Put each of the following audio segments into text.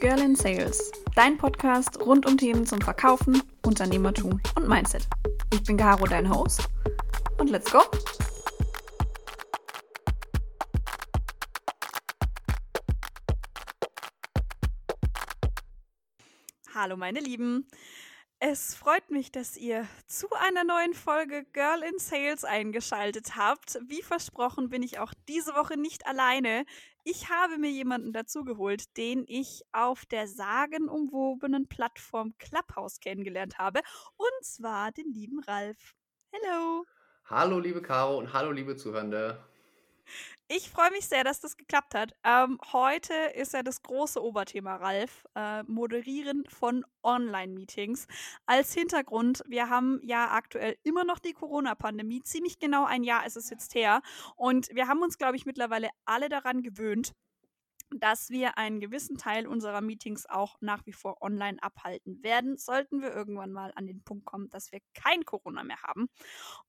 Girl in Sales, dein Podcast rund um Themen zum Verkaufen, Unternehmertum und Mindset. Ich bin Caro, dein Host. Und let's go! Hallo meine Lieben. Es freut mich, dass ihr zu einer neuen Folge Girl in Sales eingeschaltet habt. Wie versprochen bin ich auch diese Woche nicht alleine. Ich habe mir jemanden dazugeholt, den ich auf der sagenumwobenen Plattform Clubhouse kennengelernt habe. Und zwar den lieben Ralf. Hello. Hallo, liebe Caro und hallo, liebe Zuhörende. Ich freue mich sehr, dass das geklappt hat. Ähm, heute ist ja das große Oberthema, Ralf. Äh, Moderieren von Online-Meetings. Als Hintergrund, wir haben ja aktuell immer noch die Corona-Pandemie. Ziemlich genau ein Jahr ist es jetzt her. Und wir haben uns, glaube ich, mittlerweile alle daran gewöhnt, dass wir einen gewissen Teil unserer Meetings auch nach wie vor online abhalten werden, sollten wir irgendwann mal an den Punkt kommen, dass wir kein Corona mehr haben.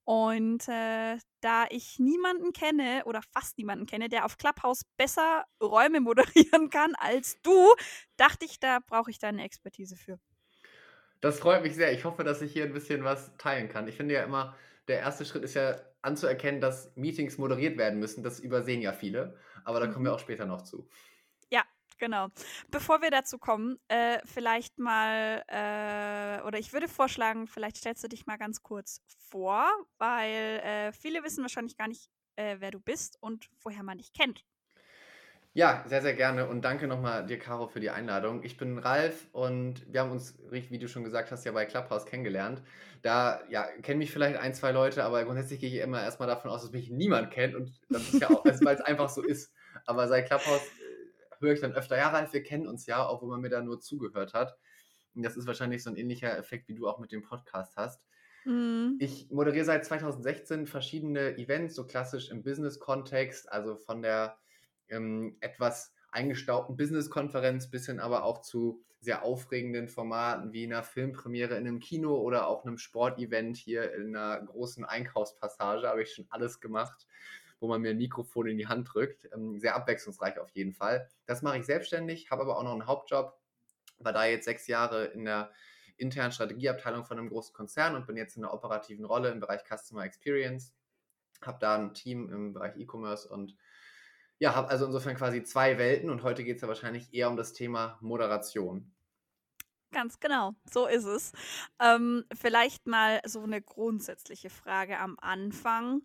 Und äh, da ich niemanden kenne oder fast niemanden kenne, der auf Clubhouse besser Räume moderieren kann als du, dachte ich, da brauche ich deine Expertise für. Das freut mich sehr. Ich hoffe, dass ich hier ein bisschen was teilen kann. Ich finde ja immer, der erste Schritt ist ja anzuerkennen, dass Meetings moderiert werden müssen. Das übersehen ja viele. Aber da kommen wir mhm. auch später noch zu. Genau. Bevor wir dazu kommen, äh, vielleicht mal, äh, oder ich würde vorschlagen, vielleicht stellst du dich mal ganz kurz vor, weil äh, viele wissen wahrscheinlich gar nicht, äh, wer du bist und woher man dich kennt. Ja, sehr, sehr gerne und danke nochmal dir, Caro, für die Einladung. Ich bin Ralf und wir haben uns, wie du schon gesagt hast, ja bei Clubhouse kennengelernt. Da ja, kennen mich vielleicht ein, zwei Leute, aber grundsätzlich gehe ich immer erstmal davon aus, dass mich niemand kennt und das ist ja auch, also, weil es einfach so ist. Aber seit Clubhouse höre ich dann öfter, ja, Ralf, wir kennen uns ja, obwohl man mir da nur zugehört hat. Und das ist wahrscheinlich so ein ähnlicher Effekt, wie du auch mit dem Podcast hast. Mhm. Ich moderiere seit 2016 verschiedene Events, so klassisch im Business-Kontext, also von der ähm, etwas eingestaubten Business-Konferenz bis hin aber auch zu sehr aufregenden Formaten wie einer Filmpremiere in einem Kino oder auch einem Sportevent hier in einer großen Einkaufspassage. Habe ich schon alles gemacht wo man mir ein Mikrofon in die Hand drückt. Ähm, sehr abwechslungsreich auf jeden Fall. Das mache ich selbstständig, habe aber auch noch einen Hauptjob, war da jetzt sechs Jahre in der internen Strategieabteilung von einem großen Konzern und bin jetzt in einer operativen Rolle im Bereich Customer Experience. Habe da ein Team im Bereich E-Commerce und ja, habe also insofern quasi zwei Welten und heute geht es ja wahrscheinlich eher um das Thema Moderation. Ganz genau, so ist es. Ähm, vielleicht mal so eine grundsätzliche Frage am Anfang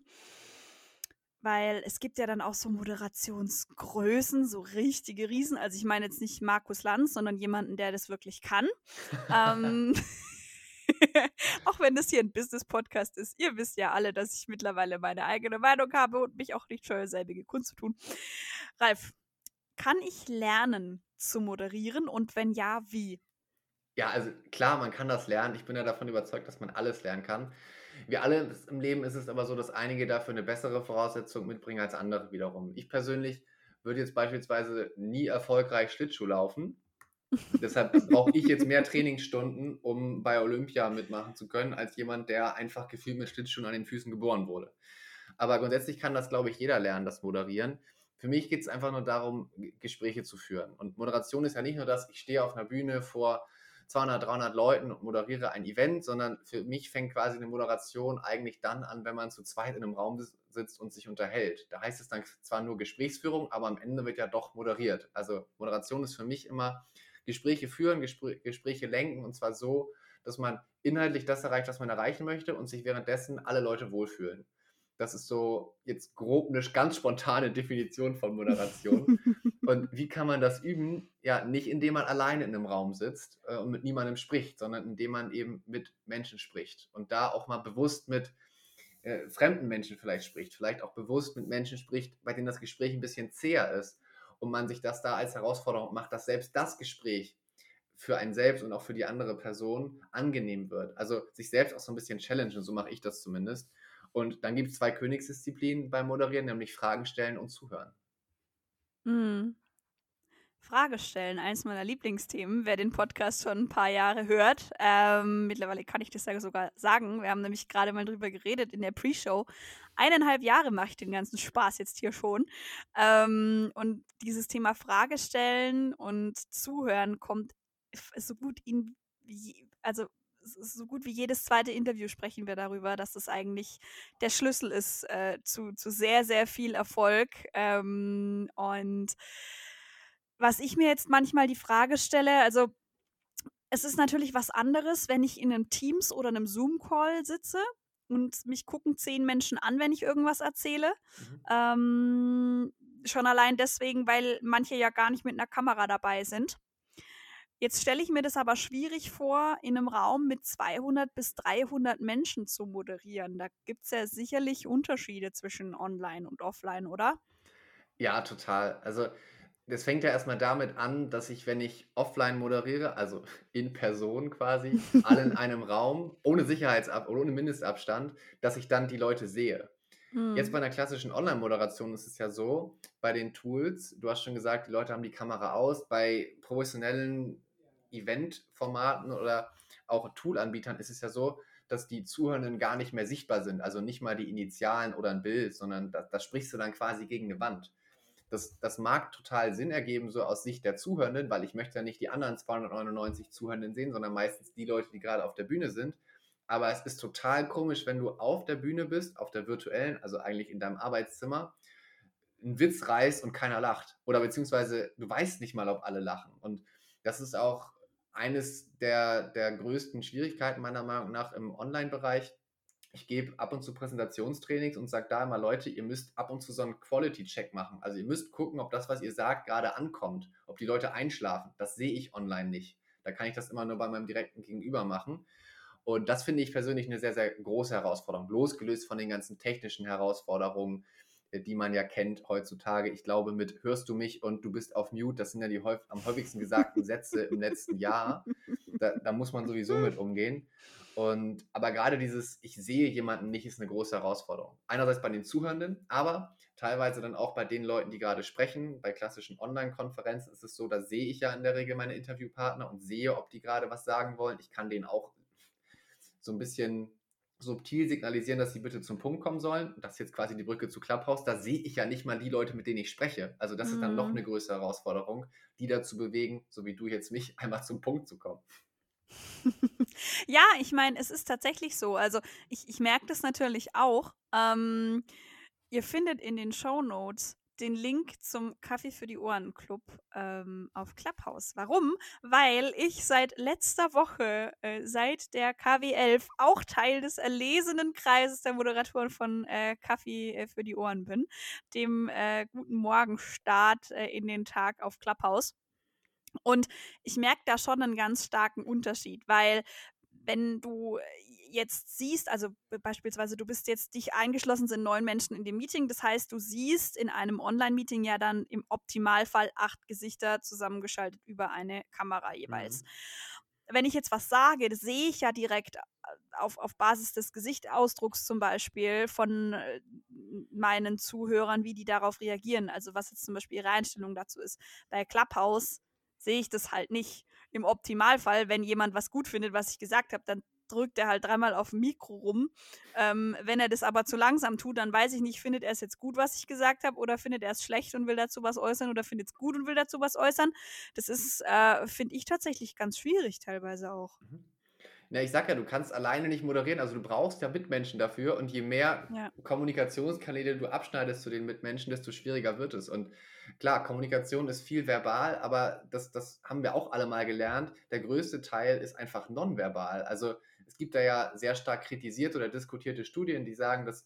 weil es gibt ja dann auch so Moderationsgrößen, so richtige Riesen. Also ich meine jetzt nicht Markus Lanz, sondern jemanden, der das wirklich kann. ähm, auch wenn das hier ein Business-Podcast ist, ihr wisst ja alle, dass ich mittlerweile meine eigene Meinung habe und mich auch nicht scheue, selbige Kunst zu tun. Ralf, kann ich lernen zu moderieren und wenn ja, wie? Ja, also klar, man kann das lernen. Ich bin ja davon überzeugt, dass man alles lernen kann. Wie alles im Leben ist es aber so, dass einige dafür eine bessere Voraussetzung mitbringen als andere wiederum. Ich persönlich würde jetzt beispielsweise nie erfolgreich Schlittschuh laufen. Deshalb brauche ich jetzt mehr Trainingsstunden, um bei Olympia mitmachen zu können, als jemand, der einfach gefühlt mit Schlittschuhen an den Füßen geboren wurde. Aber grundsätzlich kann das, glaube ich, jeder lernen, das Moderieren. Für mich geht es einfach nur darum, Gespräche zu führen. Und Moderation ist ja nicht nur das, ich stehe auf einer Bühne vor 200, 300 Leuten und moderiere ein Event, sondern für mich fängt quasi eine Moderation eigentlich dann an, wenn man zu zweit in einem Raum sitzt und sich unterhält. Da heißt es dann zwar nur Gesprächsführung, aber am Ende wird ja doch moderiert. Also Moderation ist für mich immer Gespräche führen, Gespr Gespräche lenken und zwar so, dass man inhaltlich das erreicht, was man erreichen möchte und sich währenddessen alle Leute wohlfühlen. Das ist so jetzt grob eine ganz spontane Definition von Moderation. und wie kann man das üben? Ja, nicht indem man alleine in einem Raum sitzt äh, und mit niemandem spricht, sondern indem man eben mit Menschen spricht und da auch mal bewusst mit äh, fremden Menschen vielleicht spricht, vielleicht auch bewusst mit Menschen spricht, bei denen das Gespräch ein bisschen zäher ist und man sich das da als Herausforderung macht, dass selbst das Gespräch für einen selbst und auch für die andere Person angenehm wird. Also sich selbst auch so ein bisschen challengen, so mache ich das zumindest und dann gibt es zwei Königsdisziplinen beim Moderieren, nämlich Fragen stellen und zuhören. Mhm. Frage stellen, eins meiner Lieblingsthemen, wer den Podcast schon ein paar Jahre hört. Ähm, mittlerweile kann ich das ja sogar sagen. Wir haben nämlich gerade mal drüber geredet in der Pre-Show. Eineinhalb Jahre mache ich den ganzen Spaß jetzt hier schon. Ähm, und dieses Thema Frage stellen und zuhören kommt so gut in, also so gut wie jedes zweite Interview sprechen wir darüber, dass das eigentlich der Schlüssel ist äh, zu, zu sehr, sehr viel Erfolg. Ähm, und was ich mir jetzt manchmal die Frage stelle, also es ist natürlich was anderes, wenn ich in einem Teams oder einem Zoom-Call sitze und mich gucken zehn Menschen an, wenn ich irgendwas erzähle. Mhm. Ähm, schon allein deswegen, weil manche ja gar nicht mit einer Kamera dabei sind. Jetzt stelle ich mir das aber schwierig vor, in einem Raum mit 200 bis 300 Menschen zu moderieren. Da gibt es ja sicherlich Unterschiede zwischen Online und Offline, oder? Ja, total. Also das fängt ja erstmal damit an, dass ich, wenn ich offline moderiere, also in Person quasi, alle in einem Raum, ohne Sicherheitsab oder ohne Mindestabstand, dass ich dann die Leute sehe. Mhm. Jetzt bei einer klassischen Online-Moderation ist es ja so, bei den Tools, du hast schon gesagt, die Leute haben die Kamera aus, bei professionellen Event-Formaten oder auch Tool-Anbietern ist es ja so, dass die Zuhörenden gar nicht mehr sichtbar sind, also nicht mal die Initialen oder ein Bild, sondern da, da sprichst du dann quasi gegen eine Wand. Das, das mag total Sinn ergeben, so aus Sicht der Zuhörenden, weil ich möchte ja nicht die anderen 299 Zuhörenden sehen, sondern meistens die Leute, die gerade auf der Bühne sind. Aber es ist total komisch, wenn du auf der Bühne bist, auf der virtuellen, also eigentlich in deinem Arbeitszimmer, einen Witz reißt und keiner lacht. Oder beziehungsweise du weißt nicht mal, ob alle lachen. Und das ist auch eines der, der größten Schwierigkeiten meiner Meinung nach im Online-Bereich, ich gebe ab und zu Präsentationstrainings und sage da immer, Leute, ihr müsst ab und zu so einen Quality-Check machen. Also ihr müsst gucken, ob das, was ihr sagt, gerade ankommt, ob die Leute einschlafen. Das sehe ich online nicht. Da kann ich das immer nur bei meinem direkten Gegenüber machen. Und das finde ich persönlich eine sehr, sehr große Herausforderung, losgelöst von den ganzen technischen Herausforderungen, die man ja kennt heutzutage. Ich glaube, mit hörst du mich und du bist auf Mute, das sind ja die häufig, am häufigsten gesagten Sätze im letzten Jahr. Da, da muss man sowieso mit umgehen. Und aber gerade dieses, ich sehe jemanden nicht, ist eine große Herausforderung. Einerseits bei den Zuhörenden, aber teilweise dann auch bei den Leuten, die gerade sprechen. Bei klassischen Online-Konferenzen ist es so, da sehe ich ja in der Regel meine Interviewpartner und sehe, ob die gerade was sagen wollen. Ich kann denen auch so ein bisschen subtil signalisieren, dass sie bitte zum Punkt kommen sollen. Das ist jetzt quasi die Brücke zu Clubhouse. Da sehe ich ja nicht mal die Leute, mit denen ich spreche. Also das ist dann noch mhm. eine größere Herausforderung, die dazu bewegen, so wie du jetzt mich, einmal zum Punkt zu kommen. ja, ich meine, es ist tatsächlich so. Also ich, ich merke das natürlich auch. Ähm, ihr findet in den Show Notes den Link zum Kaffee für die Ohren Club ähm, auf Clubhouse. Warum? Weil ich seit letzter Woche, äh, seit der KW11, auch Teil des erlesenen Kreises der Moderatoren von äh, Kaffee äh, für die Ohren bin, dem äh, guten Morgenstart äh, in den Tag auf Clubhouse. Und ich merke da schon einen ganz starken Unterschied, weil wenn du jetzt siehst, also beispielsweise du bist jetzt dich eingeschlossen, sind neun Menschen in dem Meeting, das heißt, du siehst in einem Online-Meeting ja dann im Optimalfall acht Gesichter zusammengeschaltet über eine Kamera jeweils. Mhm. Wenn ich jetzt was sage, das sehe ich ja direkt äh, auf, auf Basis des Gesichtsausdrucks zum Beispiel von äh, meinen Zuhörern, wie die darauf reagieren. Also was jetzt zum Beispiel ihre Einstellung dazu ist. Bei Clubhouse sehe ich das halt nicht. Im Optimalfall, wenn jemand was gut findet, was ich gesagt habe, dann drückt er halt dreimal auf dem Mikro rum. Ähm, wenn er das aber zu langsam tut, dann weiß ich nicht, findet er es jetzt gut, was ich gesagt habe, oder findet er es schlecht und will dazu was äußern, oder findet es gut und will dazu was äußern. Das ist, äh, finde ich tatsächlich ganz schwierig teilweise auch. Mhm. Na, ich sag ja, du kannst alleine nicht moderieren, also du brauchst ja Mitmenschen dafür und je mehr ja. Kommunikationskanäle du abschneidest zu den Mitmenschen, desto schwieriger wird es. Und klar, Kommunikation ist viel verbal, aber das, das haben wir auch alle mal gelernt. Der größte Teil ist einfach nonverbal. Also es gibt da ja sehr stark kritisierte oder diskutierte Studien, die sagen, dass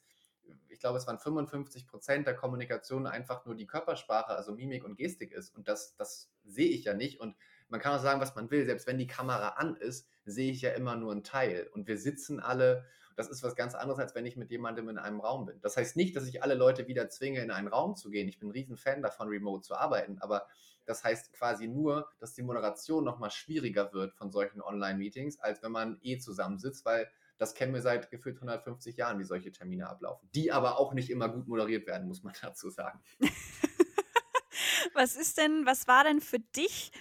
ich glaube, es waren 55 Prozent der Kommunikation einfach nur die Körpersprache, also Mimik und Gestik ist. Und das, das sehe ich ja nicht. Und man kann auch sagen, was man will. Selbst wenn die Kamera an ist, sehe ich ja immer nur einen Teil. Und wir sitzen alle, das ist was ganz anderes, als wenn ich mit jemandem in einem Raum bin. Das heißt nicht, dass ich alle Leute wieder zwinge, in einen Raum zu gehen. Ich bin ein Riesenfan davon, remote zu arbeiten. Aber das heißt quasi nur, dass die Moderation nochmal schwieriger wird von solchen Online-Meetings, als wenn man eh zusammensitzt, weil das kennen wir seit gefühlt 150 Jahren, wie solche Termine ablaufen. Die aber auch nicht immer gut moderiert werden, muss man dazu sagen. Was ist denn, was war denn für dich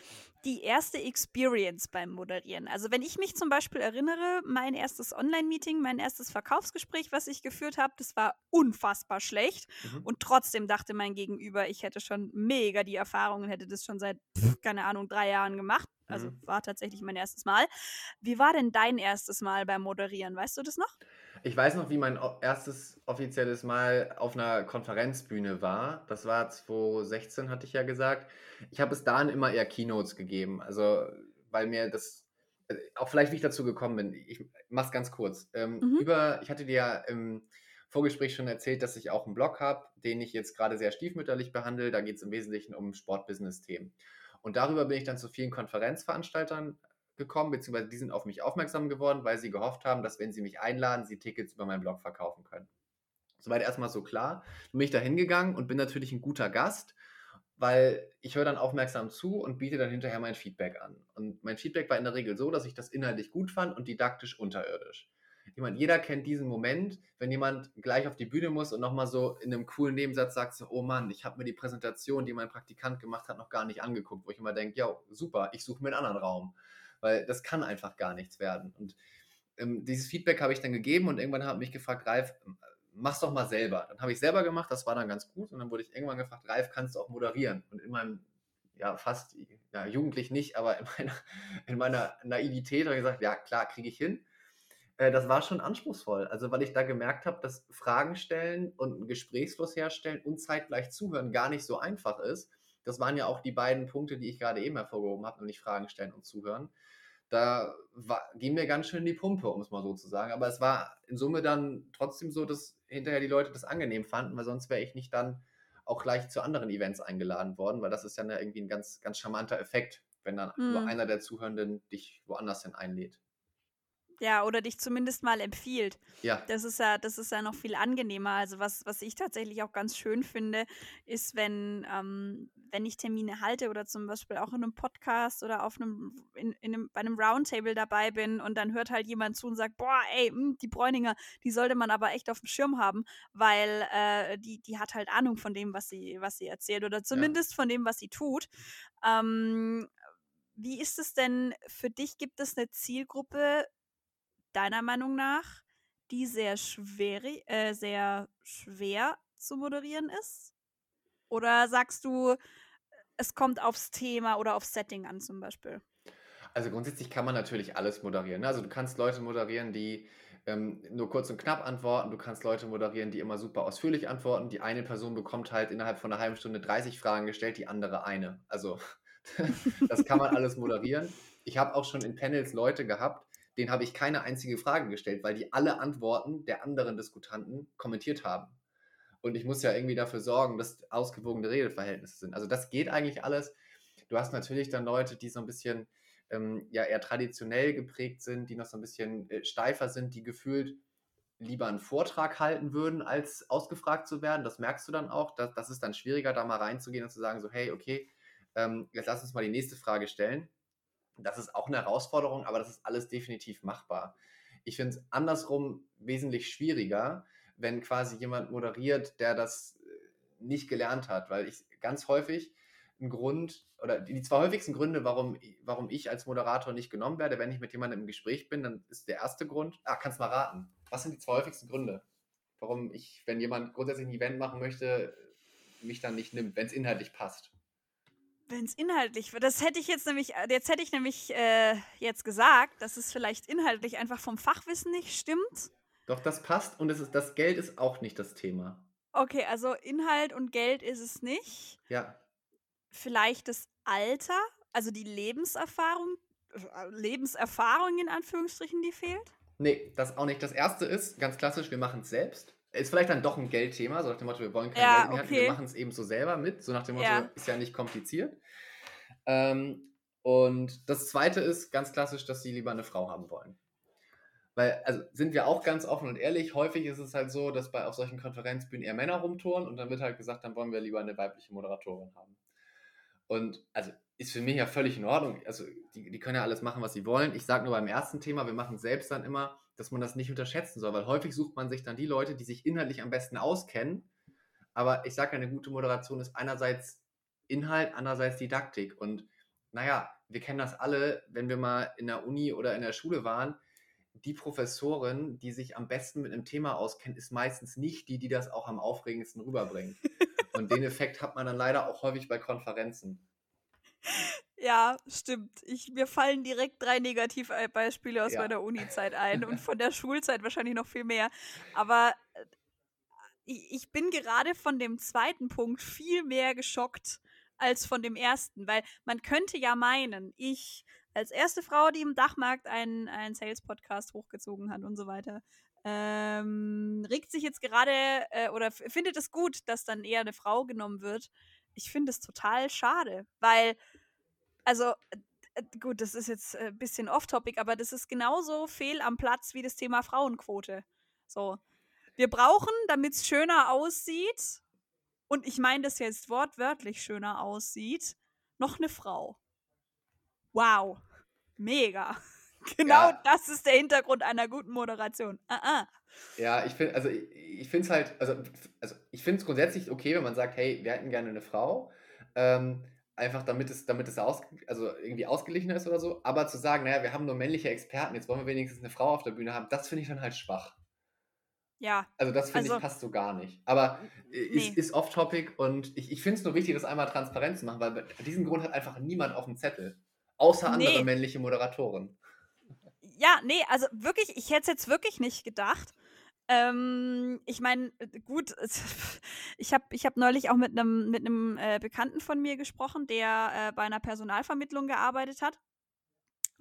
die erste Experience beim Moderieren? Also wenn ich mich zum Beispiel erinnere, mein erstes Online-Meeting, mein erstes Verkaufsgespräch, was ich geführt habe, das war unfassbar schlecht. Mhm. Und trotzdem dachte mein Gegenüber, ich hätte schon mega die Erfahrung und hätte das schon seit, keine Ahnung, drei Jahren gemacht. Also mhm. war tatsächlich mein erstes Mal. Wie war denn dein erstes Mal beim Moderieren? Weißt du das noch? Ich weiß noch, wie mein erstes offizielles Mal auf einer Konferenzbühne war. Das war 2016, hatte ich ja gesagt. Ich habe es dahin immer eher Keynotes gegeben. Also, weil mir das, äh, auch vielleicht wie ich dazu gekommen bin. Ich mach's ganz kurz. Ähm, mhm. Über, ich hatte dir ja im Vorgespräch schon erzählt, dass ich auch einen Blog habe, den ich jetzt gerade sehr stiefmütterlich behandle. Da geht es im Wesentlichen um Sportbusiness-Themen. Und darüber bin ich dann zu vielen Konferenzveranstaltern gekommen, beziehungsweise die sind auf mich aufmerksam geworden, weil sie gehofft haben, dass wenn sie mich einladen, sie Tickets über meinen Blog verkaufen können. Soweit erstmal so klar. Bin ich da hingegangen und bin natürlich ein guter Gast, weil ich höre dann aufmerksam zu und biete dann hinterher mein Feedback an. Und mein Feedback war in der Regel so, dass ich das inhaltlich gut fand und didaktisch unterirdisch. Ich meine, jeder kennt diesen Moment, wenn jemand gleich auf die Bühne muss und nochmal so in einem coolen Nebensatz sagt, so, oh Mann, ich habe mir die Präsentation, die mein Praktikant gemacht hat, noch gar nicht angeguckt, wo ich immer denke, ja, super, ich suche mir einen anderen Raum weil das kann einfach gar nichts werden. Und ähm, dieses Feedback habe ich dann gegeben und irgendwann hat mich gefragt, Ralf, mach's doch mal selber. Dann habe ich selber gemacht, das war dann ganz gut und dann wurde ich irgendwann gefragt, Ralf, kannst du auch moderieren? Und in meinem, ja, fast, ja, jugendlich nicht, aber in meiner, in meiner Naivität habe ich gesagt, ja, klar, kriege ich hin. Äh, das war schon anspruchsvoll, also weil ich da gemerkt habe, dass Fragen stellen und einen Gesprächsfluss herstellen und zeitgleich zuhören gar nicht so einfach ist. Das waren ja auch die beiden Punkte, die ich gerade eben hervorgehoben habe, nämlich Fragen stellen und zuhören da war, ging mir ganz schön die Pumpe, um es mal so zu sagen. Aber es war in Summe dann trotzdem so, dass hinterher die Leute das angenehm fanden, weil sonst wäre ich nicht dann auch gleich zu anderen Events eingeladen worden, weil das ist ja irgendwie ein ganz, ganz charmanter Effekt, wenn dann mhm. nur einer der Zuhörenden dich woanders hin einlädt. Ja, oder dich zumindest mal empfiehlt. Ja. Das ist ja, das ist ja noch viel angenehmer. Also was, was ich tatsächlich auch ganz schön finde, ist, wenn, ähm, wenn ich Termine halte oder zum Beispiel auch in einem Podcast oder auf einem, in, in einem, bei einem Roundtable dabei bin und dann hört halt jemand zu und sagt, boah, ey, mh, hm, die Bräuninger, die sollte man aber echt auf dem Schirm haben, weil äh, die, die hat halt Ahnung von dem, was sie, was sie erzählt oder zumindest ja. von dem, was sie tut. Ähm, wie ist es denn für dich? Gibt es eine Zielgruppe, deiner Meinung nach, die sehr schwer, äh, sehr schwer zu moderieren ist? Oder sagst du, es kommt aufs Thema oder aufs Setting an zum Beispiel? Also grundsätzlich kann man natürlich alles moderieren. Ne? Also du kannst Leute moderieren, die ähm, nur kurz und knapp antworten. Du kannst Leute moderieren, die immer super ausführlich antworten. Die eine Person bekommt halt innerhalb von einer halben Stunde 30 Fragen gestellt, die andere eine. Also das kann man alles moderieren. Ich habe auch schon in Panels Leute gehabt, den habe ich keine einzige Frage gestellt, weil die alle Antworten der anderen Diskutanten kommentiert haben. Und ich muss ja irgendwie dafür sorgen, dass ausgewogene Redeverhältnisse sind. Also das geht eigentlich alles. Du hast natürlich dann Leute, die so ein bisschen ähm, ja eher traditionell geprägt sind, die noch so ein bisschen äh, steifer sind, die gefühlt lieber einen Vortrag halten würden, als ausgefragt zu werden. Das merkst du dann auch. Das, das ist dann schwieriger, da mal reinzugehen und zu sagen, so, hey, okay, ähm, jetzt lass uns mal die nächste Frage stellen. Das ist auch eine Herausforderung, aber das ist alles definitiv machbar. Ich finde es andersrum wesentlich schwieriger, wenn quasi jemand moderiert, der das äh, nicht gelernt hat, weil ich ganz häufig ein Grund oder die zwei häufigsten Gründe, warum, warum ich als Moderator nicht genommen werde, wenn ich mit jemandem im Gespräch bin, dann ist der erste Grund, ah, kannst mal raten. Was sind die zwei häufigsten Gründe, warum ich, wenn jemand grundsätzlich ein Event machen möchte, mich dann nicht nimmt, wenn es inhaltlich passt? Wenn es inhaltlich wird, das hätte ich jetzt nämlich, äh, jetzt hätte ich nämlich äh, jetzt gesagt, dass es vielleicht inhaltlich einfach vom Fachwissen nicht stimmt. Doch, das passt und es ist, das Geld ist auch nicht das Thema. Okay, also Inhalt und Geld ist es nicht. Ja. Vielleicht das Alter, also die Lebenserfahrung, äh, Lebenserfahrung in Anführungsstrichen, die fehlt? Nee, das auch nicht. Das erste ist ganz klassisch, wir machen es selbst. Ist vielleicht dann doch ein Geldthema, so nach dem Motto, wir wollen kein ja, Geld mehr, okay. wir machen es eben so selber mit, so nach dem Motto, ja. ist ja nicht kompliziert. Ähm, und das zweite ist ganz klassisch, dass sie lieber eine Frau haben wollen. Weil, also sind wir auch ganz offen und ehrlich, häufig ist es halt so, dass bei auf solchen Konferenzbühnen eher Männer rumtouren und dann wird halt gesagt, dann wollen wir lieber eine weibliche Moderatorin haben. Und also ist für mich ja völlig in Ordnung. Also die, die können ja alles machen, was sie wollen. Ich sage nur beim ersten Thema, wir machen selbst dann immer, dass man das nicht unterschätzen soll, weil häufig sucht man sich dann die Leute, die sich inhaltlich am besten auskennen. Aber ich sage, eine gute Moderation ist einerseits Inhalt, andererseits Didaktik. Und naja, wir kennen das alle, wenn wir mal in der Uni oder in der Schule waren. Die Professorin, die sich am besten mit einem Thema auskennt, ist meistens nicht die, die das auch am aufregendsten rüberbringt. Und den Effekt hat man dann leider auch häufig bei Konferenzen. Ja, stimmt. Ich, mir fallen direkt drei Negativbeispiele aus Ja. meiner Uni-Zeit ein und von der Schulzeit wahrscheinlich noch viel mehr. Aber äh, ich, ich bin gerade von dem zweiten Punkt viel mehr geschockt als von dem ersten, weil man könnte ja meinen, ich als erste Frau, die im Dachmarkt einen, einen Sales-Podcast hochgezogen hat und so weiter, ähm, regt sich jetzt gerade äh, oder findet es gut, dass dann eher eine Frau genommen wird. Ich finde es total schade, weil also äh, gut, das ist jetzt ein bisschen off-topic, aber das ist genauso fehl am Platz wie das Thema Frauenquote. So. Wir brauchen, damit es schöner aussieht, und ich meine das jetzt wortwörtlich schöner aussieht, noch eine Frau. Wow. Mega. Genau Ja. das ist der Hintergrund einer guten Moderation. Ah, ah. Ja, ich finde, also ich, ich finde es halt, also, also ich finde es grundsätzlich okay, wenn man sagt, hey, wir hätten gerne eine Frau. Ähm, einfach damit es, damit es aus, also irgendwie ausgeglichen ist oder so. Aber zu sagen, naja, wir haben nur männliche Experten, jetzt wollen wir wenigstens eine Frau auf der Bühne haben, das finde ich dann halt schwach. Ja, Also das finde Also- ich passt so gar nicht. Aber äh, ist, Nee. ist off-topic und ich, ich finde es nur wichtig, das einmal transparent zu machen, weil diesen Grund hat einfach niemand auf dem Zettel. Außer andere Nee. männliche Moderatoren. Ja, nee, also wirklich, ich hätte es jetzt wirklich nicht gedacht. Ähm, ich meine, gut, es- ich habe ich hab neulich auch mit einem mit einem äh, Bekannten von mir gesprochen, der äh, bei einer Personalvermittlung gearbeitet hat.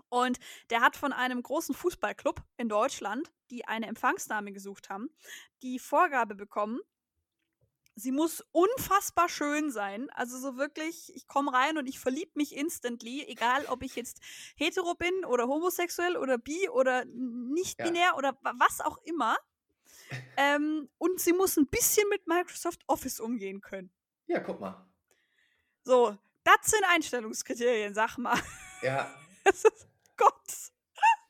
Und der hat von einem großen Fußballclub in Deutschland, die eine Empfangsdame gesucht haben, die Vorgabe bekommen, sie muss unfassbar schön sein. Also so wirklich, ich komme rein und ich verliebe mich instantly, egal ob ich jetzt hetero bin oder homosexuell oder bi oder nicht Ja. binär oder wa- was auch immer. Ähm, und sie muss ein bisschen mit Microsoft Office umgehen können. Ja, guck mal. So, das sind Einstellungskriterien, sag mal. Ja, Das ist Gott.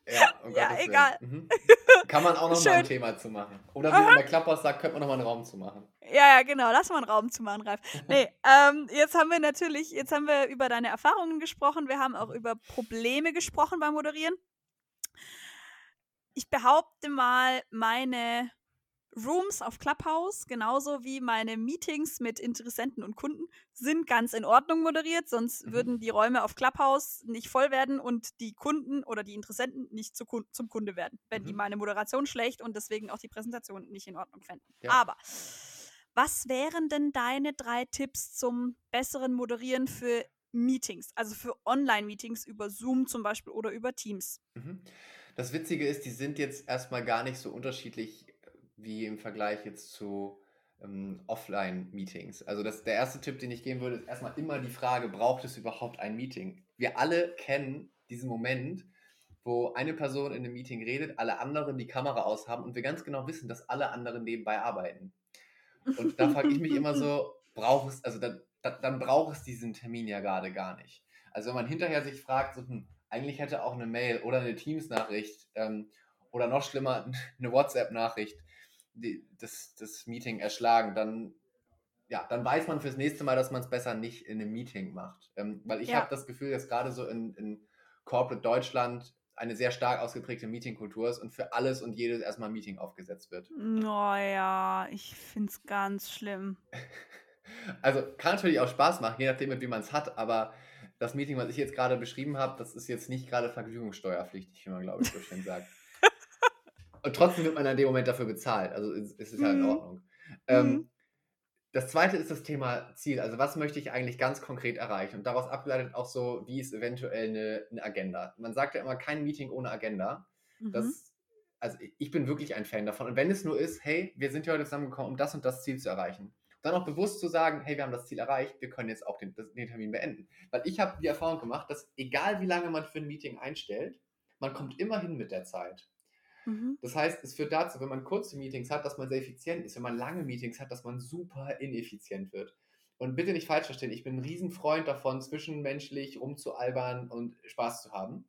ja, um Ja, Gottes egal. Mhm. Kann man auch noch mal Schön. ein Thema zu machen. Oder wie man bei Klapphaus sagt, könnte man noch mal einen Raum zu machen. Ja, ja, genau, lass mal einen Raum zu machen, Ralf. Nee, ähm, jetzt haben wir natürlich, jetzt haben wir über deine Erfahrungen gesprochen, wir haben auch über Probleme gesprochen beim Moderieren. Ich behaupte mal, meine Rooms auf Clubhouse, genauso wie meine Meetings mit Interessenten und Kunden, sind ganz in Ordnung moderiert, sonst Mhm. würden die Räume auf Clubhouse nicht voll werden und die Kunden oder die Interessenten nicht zu zum Kunde werden, wenn die Mhm. meine Moderation schlecht und deswegen auch die Präsentation nicht in Ordnung fänden. Ja. Aber was wären denn deine drei Tipps zum besseren Moderieren für Meetings, also für Online-Meetings über Zoom zum Beispiel oder über Teams? Mhm. Das Witzige ist, die sind jetzt erstmal gar nicht so unterschiedlich wie im Vergleich jetzt zu ähm, Offline-Meetings. Also das, der erste Tipp, den ich geben würde, ist erstmal immer die Frage, braucht es überhaupt ein Meeting? Wir alle kennen diesen Moment, wo eine Person in einem Meeting redet, alle anderen die Kamera aushaben und wir ganz genau wissen, dass alle anderen nebenbei arbeiten. Und da frage ich mich immer so, braucht es, also dann, dann, dann braucht es diesen Termin ja gerade gar nicht. Also wenn man hinterher sich fragt, so, hm, eigentlich hätte auch eine Mail oder eine Teams-Nachricht ähm, oder noch schlimmer, eine WhatsApp-Nachricht die, das, das Meeting erschlagen, dann, ja, dann weiß man fürs nächste Mal, dass man es besser nicht in einem Meeting macht. Ähm, weil ich Ja. habe das Gefühl, dass gerade so in, in Corporate Deutschland eine sehr stark ausgeprägte Meetingkultur ist und für alles und jedes erstmal ein Meeting aufgesetzt wird. Naja, ich finde es ganz schlimm. Also kann natürlich auch Spaß machen, je nachdem, wem man es hat, aber das Meeting, was ich jetzt gerade beschrieben habe, das ist jetzt nicht gerade vergnügungssteuerpflichtig, wie man, glaube ich, so schön sagt. Und trotzdem wird man in dem Moment dafür bezahlt. Also es es ist ja in Mhm. Ordnung. Ähm, Mhm. das zweite ist das Thema Ziel. Also was möchte ich eigentlich ganz konkret erreichen? Und daraus abgeleitet auch so, wie ist eventuell eine, eine Agenda. Man sagt ja immer, kein Meeting ohne Agenda. Mhm. Das, also ich- bin wirklich ein Fan davon. Und wenn es nur ist, hey, wir sind hier heute zusammengekommen, um das und das Ziel zu erreichen. Dann auch bewusst zu sagen, hey, wir haben das Ziel erreicht, wir können jetzt auch den, den Termin beenden. Weil ich habe die Erfahrung gemacht, dass egal wie lange man für ein Meeting einstellt, man kommt immer hin mit der Zeit. Mhm. Das heißt, es führt dazu, wenn man kurze Meetings hat, dass man sehr effizient ist. Wenn man lange Meetings hat, dass man super ineffizient wird. Und bitte nicht falsch verstehen, ich bin ein Riesenfreund davon, zwischenmenschlich rumzualbern und Spaß zu haben.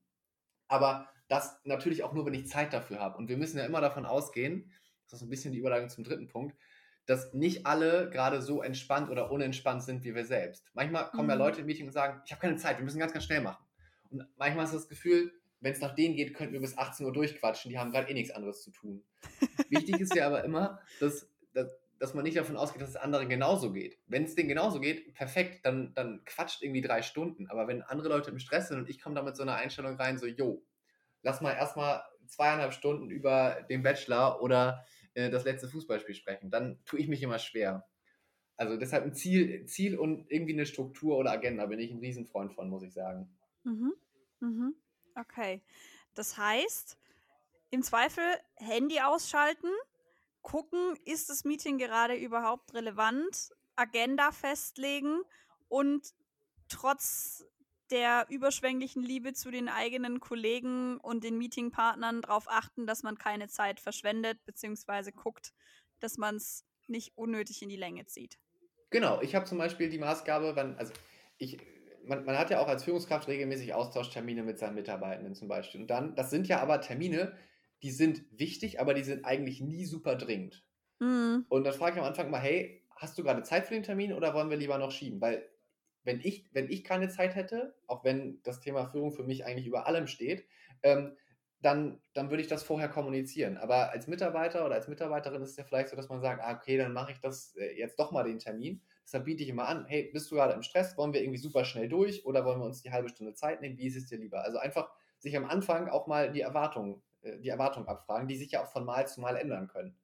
Aber das natürlich auch nur, wenn ich Zeit dafür habe. Und wir müssen ja immer davon ausgehen, das ist ein bisschen die Überleitung zum dritten Punkt, dass nicht alle gerade so entspannt oder unentspannt sind wie wir selbst. Manchmal kommen mhm. ja Leute im Meeting und sagen, ich habe keine Zeit, wir müssen ganz, ganz schnell machen. Und manchmal hast du das Gefühl, wenn es nach denen geht, könnten wir bis 18 Uhr durchquatschen, die haben gerade eh nichts anderes zu tun. Wichtig ist ja aber immer, dass, dass, dass man nicht davon ausgeht, dass es anderen genauso geht. Wenn es denen genauso geht, perfekt, dann, dann quatscht irgendwie drei Stunden. Aber wenn andere Leute im Stress sind und ich komme da mit so einer Einstellung rein, so, jo, lass mal erstmal zweieinhalb Stunden über den Bachelor oder äh, das letzte Fußballspiel sprechen, dann tue ich mich immer schwer. Also deshalb ein Ziel, Ziel und irgendwie eine Struktur oder Agenda bin ich ein Riesenfreund von, muss ich sagen. Mhm. Mhm. Okay. Das heißt, im Zweifel Handy ausschalten, gucken, ist das Meeting gerade überhaupt relevant, Agenda festlegen und trotz der überschwänglichen Liebe zu den eigenen Kollegen und den Meetingpartnern darauf achten, dass man keine Zeit verschwendet, beziehungsweise guckt, dass man es nicht unnötig in die Länge zieht. Genau, ich habe zum Beispiel die Maßgabe, wenn, also ich, man, man hat ja auch als Führungskraft regelmäßig Austauschtermine mit seinen Mitarbeitenden zum Beispiel. Und dann, das sind ja aber Termine, die sind wichtig, aber die sind eigentlich nie super dringend. Mhm. Und dann frage ich am Anfang mal, hey, hast du gerade Zeit für den Termin oder wollen wir lieber noch schieben? Weil wenn ich, wenn ich keine Zeit hätte, auch wenn das Thema Führung für mich eigentlich über allem steht, ähm, dann, dann würde ich das vorher kommunizieren. Aber als Mitarbeiter oder als Mitarbeiterin ist es ja vielleicht so, dass man sagt, ah, okay, dann mache ich das äh, jetzt doch mal den Termin. Deshalb biete ich immer an, hey, bist du gerade im Stress? Wollen wir irgendwie super schnell durch oder wollen wir uns die halbe Stunde Zeit nehmen? Wie ist es dir lieber? Also einfach sich am Anfang auch mal die Erwartung, äh, die Erwartung abfragen, die sich ja auch von Mal zu Mal ändern können.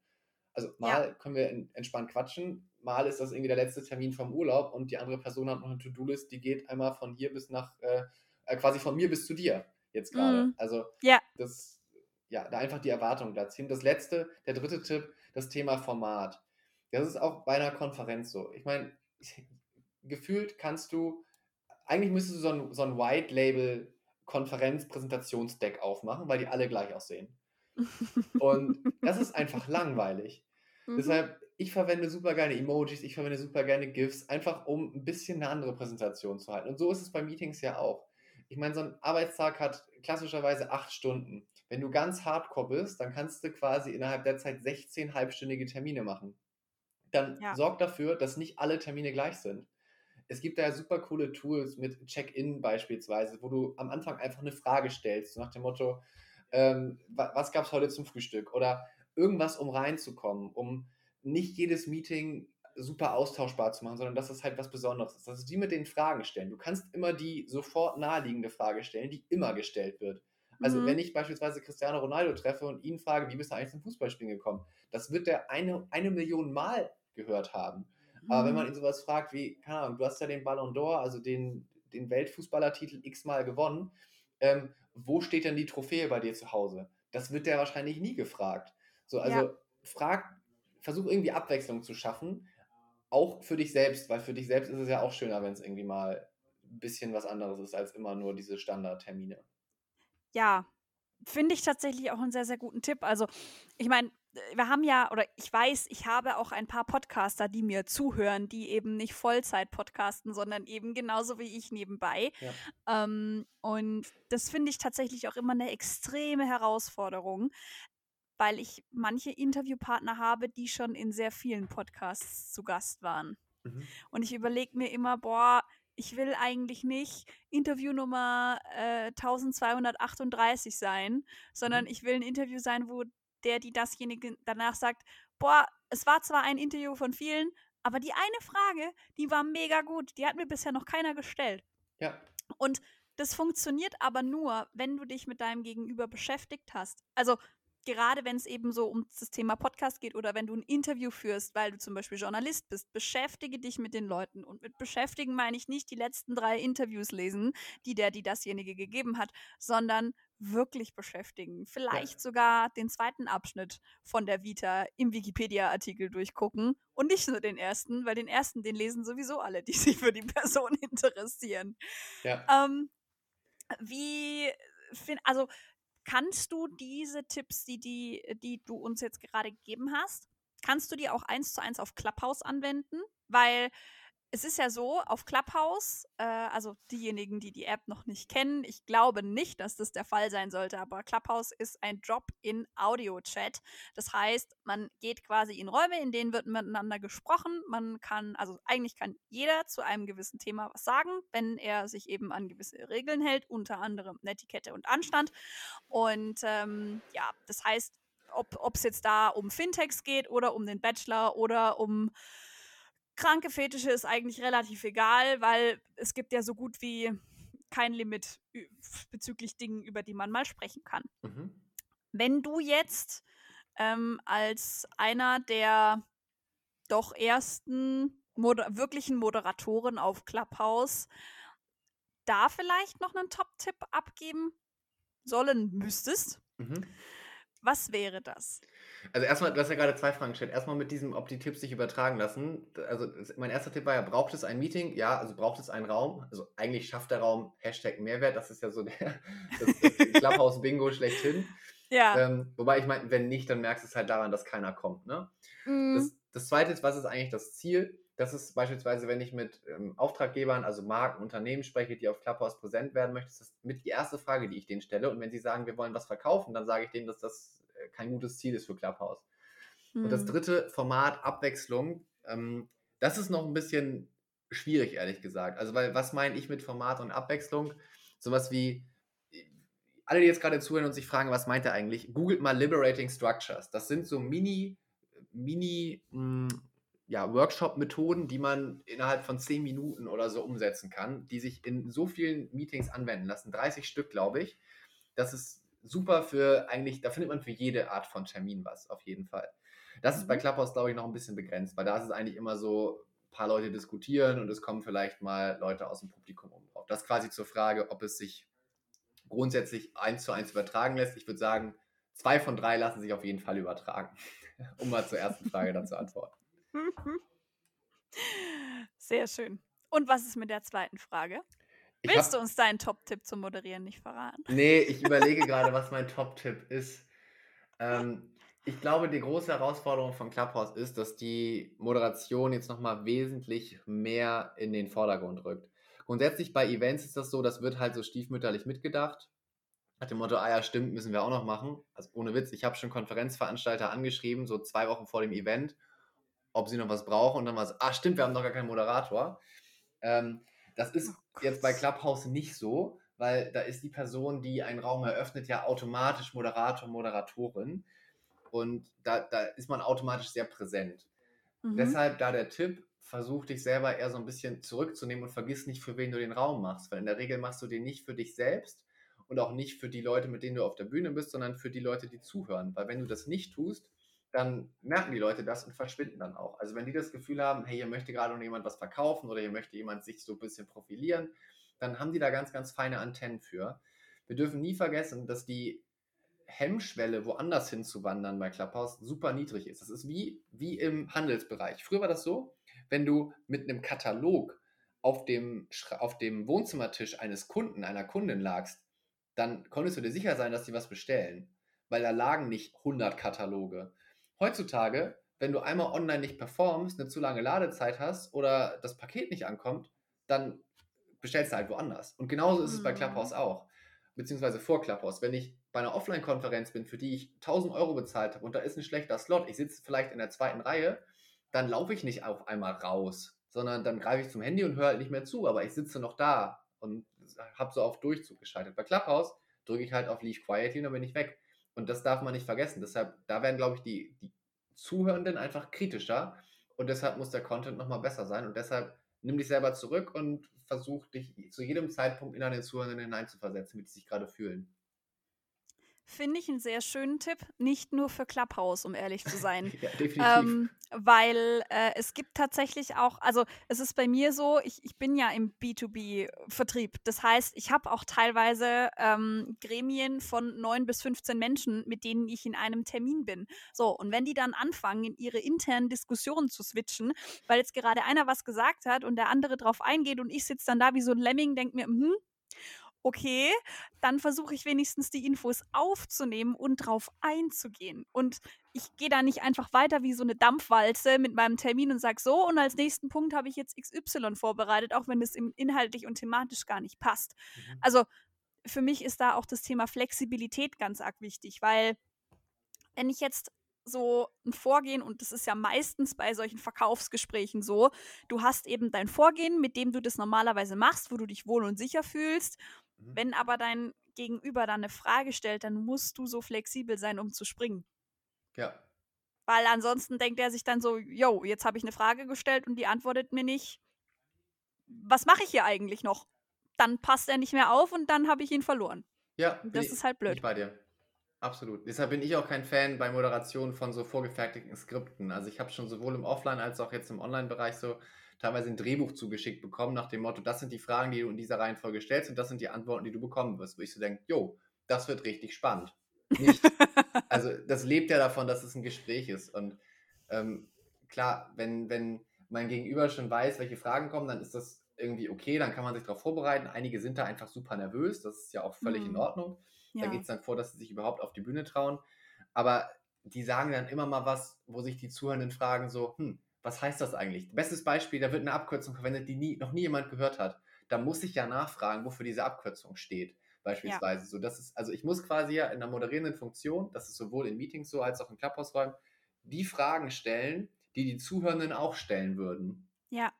Also mal ja. können wir entspannt quatschen, mal ist das irgendwie der letzte Termin vom Urlaub und die andere Person hat noch eine To-Do-List, die geht einmal von hier bis nach, äh, äh quasi von mir bis zu dir jetzt gerade. Mhm. Also ja. das, ja, da einfach die Erwartung da ziehen. Das letzte, der dritte Tipp, das Thema Format. Das ist auch bei einer Konferenz so. Ich meine, gefühlt kannst du, eigentlich müsstest du so ein, so ein White-Label Konferenz-Präsentationsdeck aufmachen, weil die alle gleich aussehen. Und das ist einfach langweilig. Mhm. Deshalb, ich verwende super gerne Emojis, ich verwende super gerne GIFs, einfach um ein bisschen eine andere Präsentation zu halten. Und so ist es bei Meetings ja auch. Ich meine, so ein Arbeitstag hat klassischerweise acht Stunden. Wenn du ganz hardcore bist, dann kannst du quasi innerhalb der Zeit 16 halbstündige Termine machen. Dann ja. sorg dafür, dass nicht alle Termine gleich sind. Es gibt da ja super coole Tools mit Check-in beispielsweise, wo du am Anfang einfach eine Frage stellst, nach dem Motto, ähm, was gab es heute zum Frühstück? Oder irgendwas, um reinzukommen, um nicht jedes Meeting super austauschbar zu machen, sondern dass es halt was Besonderes ist. Das ist wie mit den Fragen stellen. Du kannst immer die sofort naheliegende Frage stellen, die immer gestellt wird. Also mhm. wenn ich beispielsweise Cristiano Ronaldo treffe und ihn frage, wie bist du eigentlich zum Fußballspielen gekommen, das wird er eine, eine Million Mal gehört haben. Mhm. Aber wenn man mhm. ihn sowas fragt wie, keine Ahnung, du hast ja den Ballon d'Or, also den, den Weltfußballertitel x-mal gewonnen, ähm, wo steht denn die Trophäe bei dir zu Hause? Das wird der wahrscheinlich nie gefragt. So, also ja. frag, versuch irgendwie Abwechslung zu schaffen, auch für dich selbst, weil für dich selbst ist es ja auch schöner, wenn es irgendwie mal ein bisschen was anderes ist als immer nur diese Standardtermine. Ja, finde ich tatsächlich auch einen sehr, sehr guten Tipp. Also, ich meine, wir haben ja, oder ich weiß, ich habe auch ein paar Podcaster, die mir zuhören, die eben nicht Vollzeit podcasten, sondern eben genauso wie ich nebenbei. Ja. Ähm, und das finde ich tatsächlich auch immer eine extreme Herausforderung, weil ich manche Interviewpartner habe, die schon in sehr vielen Podcasts zu Gast waren. Mhm. Und ich überlege mir immer, boah, ich will eigentlich nicht Interview Nummer äh, 1238 sein, sondern mhm. ich will ein Interview sein, wo der, die dasjenige danach sagt, boah, es war zwar ein Interview von vielen, aber die eine Frage, die war mega gut, die hat mir bisher noch keiner gestellt. Ja. Und das funktioniert aber nur, wenn du dich mit deinem Gegenüber beschäftigt hast. Also gerade wenn es eben so um das Thema Podcast geht oder wenn du ein Interview führst, weil du zum Beispiel Journalist bist, beschäftige dich mit den Leuten. Und mit beschäftigen meine ich nicht die letzten drei Interviews lesen, die der, die dasjenige gegeben hat, sondern wirklich beschäftigen. Vielleicht ja. sogar den zweiten Abschnitt von der Vita im Wikipedia-Artikel durchgucken und nicht nur den ersten, weil den ersten, den lesen sowieso alle, die sich für die Person interessieren. Ja. Ähm, wie, also kannst du diese Tipps, die, die, die du uns jetzt gerade gegeben hast, kannst du die auch eins zu eins auf Clubhouse anwenden? Weil es ist ja so, auf Clubhouse, äh, also diejenigen, die die App noch nicht kennen, ich glaube nicht, dass das der Fall sein sollte, aber Clubhouse ist ein Drop in Audio-Chat. Das heißt, man geht quasi in Räume, in denen wird miteinander gesprochen. Man kann, also eigentlich kann jeder zu einem gewissen Thema was sagen, wenn er sich eben an gewisse Regeln hält, unter anderem Netiquette und Anstand. Und ähm, ja, das heißt, ob es jetzt da um Fintechs geht oder um den Bachelor oder um kranke Fetische ist eigentlich relativ egal, weil es gibt ja so gut wie kein Limit bezüglich Dingen, über die man mal sprechen kann. Mhm. Wenn du jetzt ähm, als einer der doch ersten Moder wirklichen Moderatoren auf Clubhouse da vielleicht noch einen Top-Tipp abgeben sollen müsstest, mhm. was wäre das? Also erstmal, du hast ja gerade zwei Fragen gestellt. Erstmal mit diesem, ob die Tipps sich übertragen lassen. Also mein erster Tipp war ja, braucht es ein Meeting? Ja, also braucht es einen Raum? Also eigentlich schafft der Raum Hashtag Mehrwert. Das ist ja so der, Clubhouse-Bingo schlechthin. Ja. Ähm, wobei ich meine, wenn nicht, dann merkst du es halt daran, dass keiner kommt. Ne? Mhm. Das, das zweite ist, was ist eigentlich das Ziel? Das ist beispielsweise, wenn ich mit ähm, Auftraggebern, also Marken, Unternehmen spreche, die auf Clubhouse präsent werden möchten, ist das mit die erste Frage, die ich denen stelle. Und wenn sie sagen, wir wollen was verkaufen, dann sage ich denen, dass das kein gutes Ziel ist für Clubhouse. Mhm. Und das hm. dritte Format, Abwechslung, ähm, das ist noch ein bisschen schwierig, ehrlich gesagt. Also, weil, was meine ich mit Format und Abwechslung? Sowas wie, alle, die jetzt gerade zuhören und sich fragen, was meint er eigentlich, googelt mal Liberating Structures. Das sind so Mini, Mini, mh, hm, ja, Workshop-Methoden, die man innerhalb von zehn Minuten oder so umsetzen kann, die sich in so vielen Meetings anwenden lassen. 30 Stück, glaube ich. Das ist super für eigentlich, da findet man für jede Art von Termin was, auf jeden Fall. Das ist bei mhm. Clubhouse, glaube ich, noch ein bisschen begrenzt, weil da ist es eigentlich immer so, ein paar Leute diskutieren und es kommen vielleicht mal Leute aus dem Publikum um. Das quasi zur Frage, ob es sich grundsätzlich eins zu eins übertragen lässt. Ich würde sagen, zwei von drei lassen sich auf jeden Fall übertragen, um mal zur ersten Frage dann zu antworten. Sehr schön. Und was ist mit der zweiten Frage? Willst hab, du uns deinen Top-Tipp zum Moderieren nicht verraten? Nee, ich überlege gerade, was mein Top-Tipp ist. Ähm, ich glaube, die große Herausforderung von Clubhouse ist, dass die Moderation jetzt nochmal wesentlich mehr in den Vordergrund rückt. Grundsätzlich bei Events ist das so, das wird halt so stiefmütterlich mitgedacht. Nach dem Motto, ah ja, stimmt, müssen wir auch noch machen. Also ohne Witz, ich habe schon Konferenzveranstalter angeschrieben, so zwei Wochen vor dem Event, ob sie noch was brauchen und dann war es, ah stimmt, wir haben noch gar keinen Moderator. Ähm, das ist oh jetzt bei Clubhouse nicht so, weil da ist die Person, die einen Raum eröffnet, ja automatisch Moderator, Moderatorin. Und da, da ist man automatisch sehr präsent. Mhm. Deshalb da der Tipp, versuch dich selber eher so ein bisschen zurückzunehmen und vergiss nicht, für wen du den Raum machst. Weil in der Regel machst du den nicht für dich selbst und auch nicht für die Leute, mit denen du auf der Bühne bist, sondern für die Leute, die zuhören. Weil wenn du das nicht tust, dann merken die Leute das und verschwinden dann auch. Also wenn die das Gefühl haben, hey, hier möchte gerade noch jemand was verkaufen oder hier möchte jemand sich so ein bisschen profilieren, dann haben die da ganz, ganz feine Antennen für. Wir dürfen nie vergessen, dass die Hemmschwelle, woanders hinzuwandern bei Clubhouse, super niedrig ist. Das ist wie, wie im Handelsbereich. Früher war das so, wenn du mit einem Katalog auf dem, auf dem Wohnzimmertisch eines Kunden, einer Kundin lagst, dann konntest du dir sicher sein, dass die was bestellen, weil da lagen nicht 100 Kataloge, Heutzutage, wenn du einmal online nicht performst, eine zu lange Ladezeit hast oder das Paket nicht ankommt, dann bestellst du halt woanders. Und genauso ist es bei Clubhouse mhm. auch. Beziehungsweise vor Clubhouse. Wenn ich bei einer Offline-Konferenz bin, für die ich 1000 Euro bezahlt habe und da ist ein schlechter Slot, ich sitze vielleicht in der zweiten Reihe, dann laufe ich nicht auf einmal raus, sondern dann greife ich zum Handy und höre halt nicht mehr zu, aber ich sitze noch da und habe so auf Durchzug geschaltet. Bei Clubhouse drücke ich halt auf Leave Quietly und dann bin ich weg. Und das darf man nicht vergessen. Deshalb, da werden, glaube ich, die, die Zuhörenden einfach kritischer. Und deshalb muss der Content nochmal besser sein. Und deshalb nimm dich selber zurück und versuch dich zu jedem Zeitpunkt in einen Zuhörenden hineinzuversetzen, wie die sich gerade fühlen. Finde ich einen sehr schönen Tipp, nicht nur für Clubhouse, um ehrlich zu sein. ja, definitiv. Ähm, weil äh, es gibt tatsächlich auch, also es ist bei mir so, ich, ich bin ja im B2B-Vertrieb. Das heißt, ich habe auch teilweise ähm, Gremien von neun bis 15 Menschen, mit denen ich in einem Termin bin. So, und wenn die dann anfangen, in ihre internen Diskussionen zu switchen, weil jetzt gerade einer was gesagt hat und der andere drauf eingeht und ich sitze dann da wie so ein Lemming, denke mir, hm, okay, dann versuche ich wenigstens die Infos aufzunehmen und drauf einzugehen. Und ich gehe da nicht einfach weiter wie so eine Dampfwalze mit meinem Termin und sage so, und als nächsten Punkt habe ich jetzt XY vorbereitet, auch wenn das inhaltlich und thematisch gar nicht passt. Mhm. Also für mich ist da auch das Thema Flexibilität ganz arg wichtig, weil wenn ich jetzt so ein Vorgehen, und das ist ja meistens bei solchen Verkaufsgesprächen so, du hast eben dein Vorgehen, mit dem du das normalerweise machst, wo du dich wohl und sicher fühlst. Mhm. Wenn aber dein Gegenüber dann eine Frage stellt, dann musst du so flexibel sein, um zu springen. Ja. Weil ansonsten denkt er sich dann so, yo, jetzt habe ich eine Frage gestellt und die antwortet mir nicht. Was mache ich hier eigentlich noch? Dann passt er nicht mehr auf und dann habe ich ihn verloren. Ja. Das ist halt blöd. Ich bei dir. Absolut. Deshalb bin ich auch kein Fan bei Moderation von so vorgefertigten Skripten. Also ich habe schon sowohl im Offline- als auch jetzt im Online-Bereich so teilweise ein Drehbuch zugeschickt bekommen nach dem Motto, das sind die Fragen, die du in dieser Reihenfolge stellst und das sind die Antworten, die du bekommen wirst. Wo ich so denke, jo, das wird richtig spannend. Nicht, also das lebt ja davon, dass es ein Gespräch ist. Und ähm, klar, wenn, wenn mein Gegenüber schon weiß, welche Fragen kommen, dann ist das irgendwie okay, dann kann man sich darauf vorbereiten. Einige sind da einfach super nervös, das ist ja auch völlig mhm. in Ordnung. Ja. Da geht es dann vor, dass sie sich überhaupt auf die Bühne trauen. Aber die sagen dann immer mal was, wo sich die Zuhörenden fragen, so, hm, was heißt das eigentlich? Bestes Beispiel, da wird eine Abkürzung verwendet, die nie, noch nie jemand gehört hat. Da muss ich ja nachfragen, wofür diese Abkürzung steht, beispielsweise. Ja. So, das ist, also ich muss quasi ja in einer moderierenden Funktion, das ist sowohl in Meetings so als auch in Clubhouse-Räumen, die Fragen stellen, die die Zuhörenden auch stellen würden. Ja.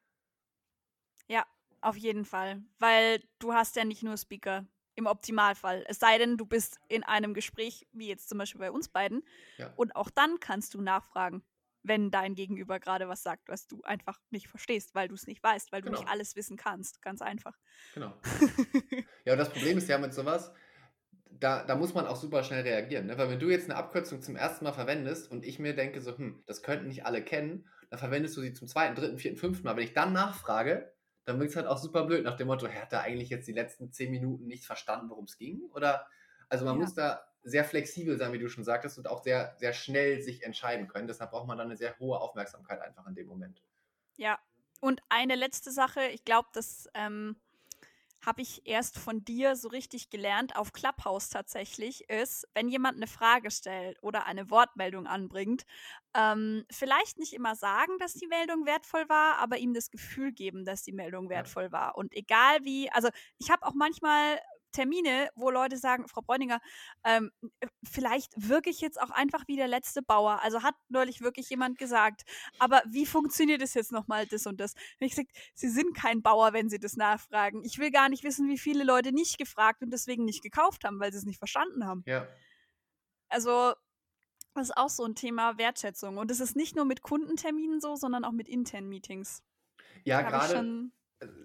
Ja, auf jeden Fall. Weil du hast ja nicht nur Speaker, im Optimalfall. Es sei denn, du bist in einem Gespräch, wie jetzt zum Beispiel bei uns beiden. Ja. Und auch dann kannst du nachfragen, wenn dein Gegenüber gerade was sagt, was du einfach nicht verstehst, weil du es nicht weißt, weil genau. du nicht alles wissen kannst. Ganz einfach. Genau. ja, und das Problem ist ja mit sowas, da, da muss man auch super schnell reagieren. Ne? Weil wenn du jetzt eine Abkürzung zum ersten Mal verwendest und ich mir denke, so, hm, das könnten nicht alle kennen, dann verwendest du sie zum zweiten, dritten, vierten, fünften Mal. Wenn ich dann nachfrage, dann wirkt es halt auch super blöd nach dem Motto, er hat da eigentlich jetzt die letzten zehn Minuten nicht verstanden, worum es ging? Oder, also man ja. muss da sehr flexibel sein, wie du schon sagtest, und auch sehr, sehr schnell sich entscheiden können. Deshalb braucht man dann eine sehr hohe Aufmerksamkeit einfach in dem Moment. Ja, und eine letzte Sache, ich glaube, das ähm, habe ich erst von dir so richtig gelernt, auf Clubhouse tatsächlich, ist, wenn jemand eine Frage stellt oder eine Wortmeldung anbringt, ähm, vielleicht nicht immer sagen, dass die Meldung wertvoll war, aber ihm das Gefühl geben, dass die Meldung wertvoll war. Und egal wie, also ich habe auch manchmal Termine, wo Leute sagen, Frau Bräuninger, ähm, äh, vielleicht wirklich jetzt auch einfach wie der letzte Bauer. Also hat neulich wirklich jemand gesagt, aber wie funktioniert es jetzt nochmal, das und das? Und ich sage, Sie sind kein Bauer, wenn Sie das nachfragen. Ich will gar nicht wissen, wie viele Leute nicht gefragt und deswegen nicht gekauft haben, weil sie es nicht verstanden haben. Ja. Also, das ist auch so ein Thema Wertschätzung. Und es ist nicht nur mit Kundenterminen so, sondern auch mit internen Meetings. Ja, gerade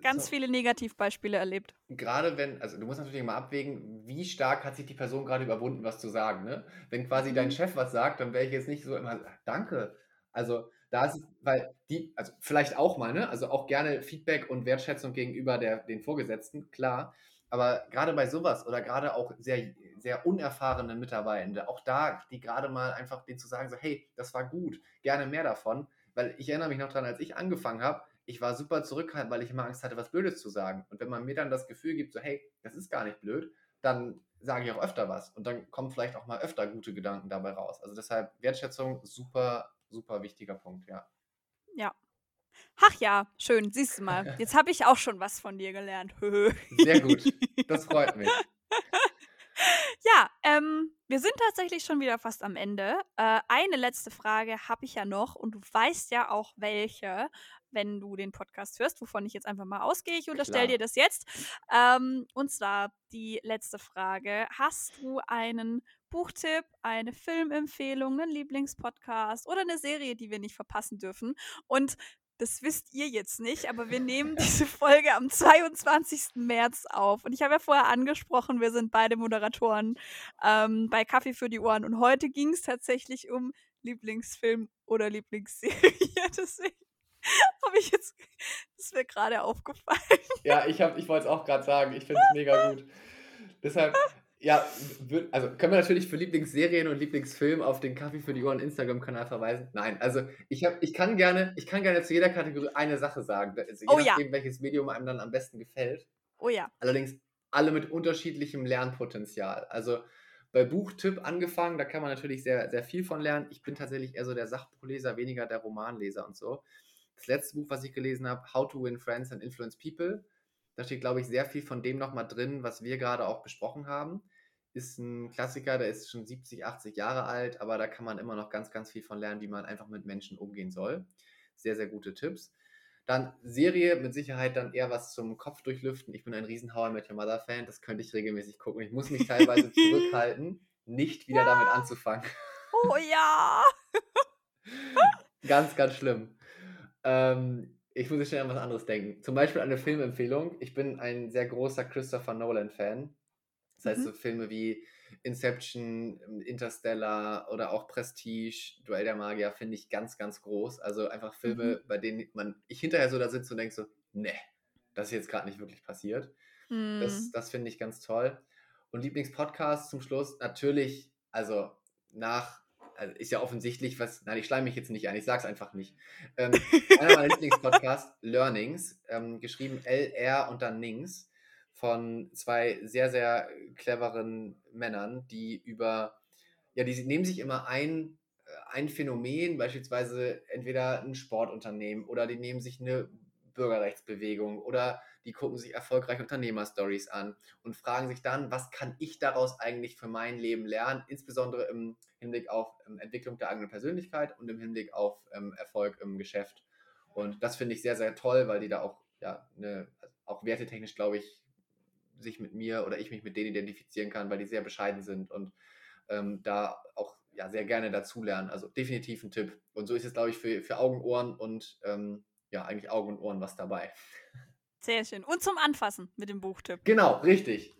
ganz so, viele Negativbeispiele erlebt. Gerade wenn, also du musst natürlich mal abwägen, wie stark hat sich die Person gerade überwunden, was zu sagen. Ne? Wenn quasi mhm. dein Chef was sagt, dann wäre ich jetzt nicht so immer, danke. Also da ist es, weil die, also vielleicht auch mal, ne? Also auch gerne Feedback und Wertschätzung gegenüber der, den Vorgesetzten, klar. Aber gerade bei sowas oder gerade auch sehr, sehr unerfahrenen Mitarbeitenden, auch da, die gerade mal einfach denen zu sagen, so, hey, das war gut, gerne mehr davon. Weil ich erinnere mich noch daran, als ich angefangen habe, ich war super zurückhaltend, weil ich immer Angst hatte, was Blödes zu sagen. Und wenn man mir dann das Gefühl gibt, so, hey, das ist gar nicht blöd, dann sage ich auch öfter was. Und dann kommen vielleicht auch mal öfter gute Gedanken dabei raus. Also deshalb Wertschätzung, super, super wichtiger Punkt, ja. Ja. Ach ja, schön, siehst du mal. Jetzt habe ich auch schon was von dir gelernt. Sehr gut. Das freut mich. Ja, ähm, wir sind tatsächlich schon wieder fast am Ende. Äh, eine letzte Frage habe ich ja noch und du weißt ja auch welche wenn du den Podcast hörst, wovon ich jetzt einfach mal ausgehe. Ich unterstelle dir das jetzt. Ähm, und zwar die letzte Frage. Hast du einen Buchtipp, eine Filmempfehlung, einen Lieblingspodcast oder eine Serie, die wir nicht verpassen dürfen? Und das wisst ihr jetzt nicht, aber wir nehmen diese Folge am 22. März auf. Und ich habe ja vorher angesprochen, wir sind beide Moderatoren ähm, bei Kaffee für die Ohren. Und heute ging es tatsächlich um Lieblingsfilm oder Lieblingsserie. Deswegen habe ich jetzt, das ist mir gerade aufgefallen. Ja, ich, ich wollte es auch gerade sagen, ich finde es mega gut. Deshalb, ja, also können wir natürlich für Lieblingsserien und Lieblingsfilm auf den Kaffee für die Ohren Instagram-Kanal verweisen? Nein, also ich, hab, ich, kann gerne, ich kann gerne zu jeder Kategorie eine Sache sagen, also je oh, nachdem, ja. welches Medium einem dann am besten gefällt. Oh ja. Allerdings alle mit unterschiedlichem Lernpotenzial. Also bei Buchtipp angefangen, da kann man natürlich sehr, sehr viel von lernen. Ich bin tatsächlich eher so der Sachbuchleser, weniger der Romanleser und so. Das letzte Buch, was ich gelesen habe, How to Win Friends and Influence People, da steht, glaube ich, sehr viel von dem nochmal drin, was wir gerade auch besprochen haben. Ist ein Klassiker, der ist schon 70, 80 Jahre alt, aber da kann man immer noch ganz, ganz viel von lernen, wie man einfach mit Menschen umgehen soll. Sehr, sehr gute Tipps. Dann Serie, mit Sicherheit dann eher was zum Kopf durchlüften. Ich bin ein riesen How I Met Your Mother Fan, das könnte ich regelmäßig gucken. Ich muss mich teilweise zurückhalten, nicht wieder ja. damit anzufangen. Oh ja! ganz, ganz schlimm. Ähm, ich muss schnell an was anderes denken. Zum Beispiel eine Filmempfehlung. Ich bin ein sehr großer Christopher Nolan-Fan. Das heißt, mhm. so Filme wie Inception, Interstellar oder auch Prestige, Duell der Magier finde ich ganz, ganz groß. Also einfach Filme, mhm. bei denen man, ich hinterher so da sitze und denke so, ne, das ist jetzt gerade nicht wirklich passiert. Mhm. Das, das finde ich ganz toll. Und Lieblingspodcast zum Schluss, natürlich, also nach, also ist ja offensichtlich, was, nein, ich schleime mich jetzt nicht ein, ich sage es einfach nicht. Ähm, einer meiner Lieblingspodcasts, Learnings, ähm, geschrieben LR und dann Nings von zwei sehr, sehr cleveren Männern, die über, ja, die nehmen sich immer ein, äh, ein Phänomen, beispielsweise entweder ein Sportunternehmen oder die nehmen sich eine Bürgerrechtsbewegung oder die gucken sich erfolgreiche Unternehmerstories an und fragen sich dann, was kann ich daraus eigentlich für mein Leben lernen, insbesondere im Hinblick auf ähm, Entwicklung der eigenen Persönlichkeit und im Hinblick auf ähm, Erfolg im Geschäft. Und das finde ich sehr, sehr toll, weil die da auch, ja, eine, auch wertetechnisch, glaube ich, sich mit mir oder ich mich mit denen identifizieren kann, weil die sehr bescheiden sind und ähm, da auch ja, sehr gerne dazulernen. Also definitiv ein Tipp. Und so ist es, glaube ich, für, für Augen, Ohren und ähm, ja, eigentlich Augen und Ohren was dabei. Sehr schön. Und zum Anfassen mit dem Buchtipp. Genau, richtig.